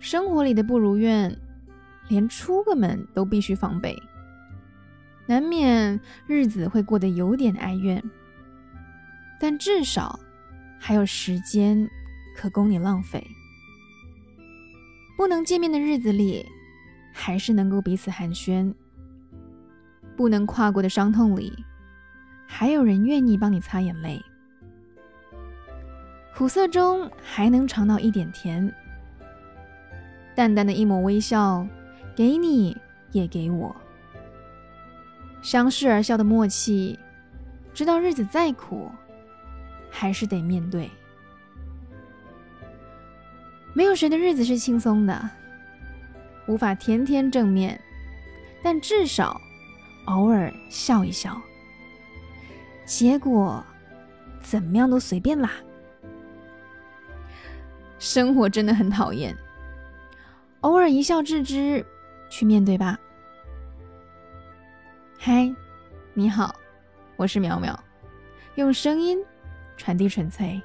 生活里的不如愿，连出个门都必须防备，难免日子会过得有点哀怨。但至少还有时间可供你浪费。不能见面的日子里，还是能够彼此寒暄；不能跨过的伤痛里，还有人愿意帮你擦眼泪。苦涩中还能尝到一点甜，淡淡的一抹微笑，给你也给我。相视而笑的默契，知道日子再苦，还是得面对。没有谁的日子是轻松的，无法天天正面，但至少偶尔笑一笑。结果怎么样都随便啦。生活真的很讨厌，偶尔一笑置之，去面对吧。嗨，你好，我是苗苗，用声音传递纯粹。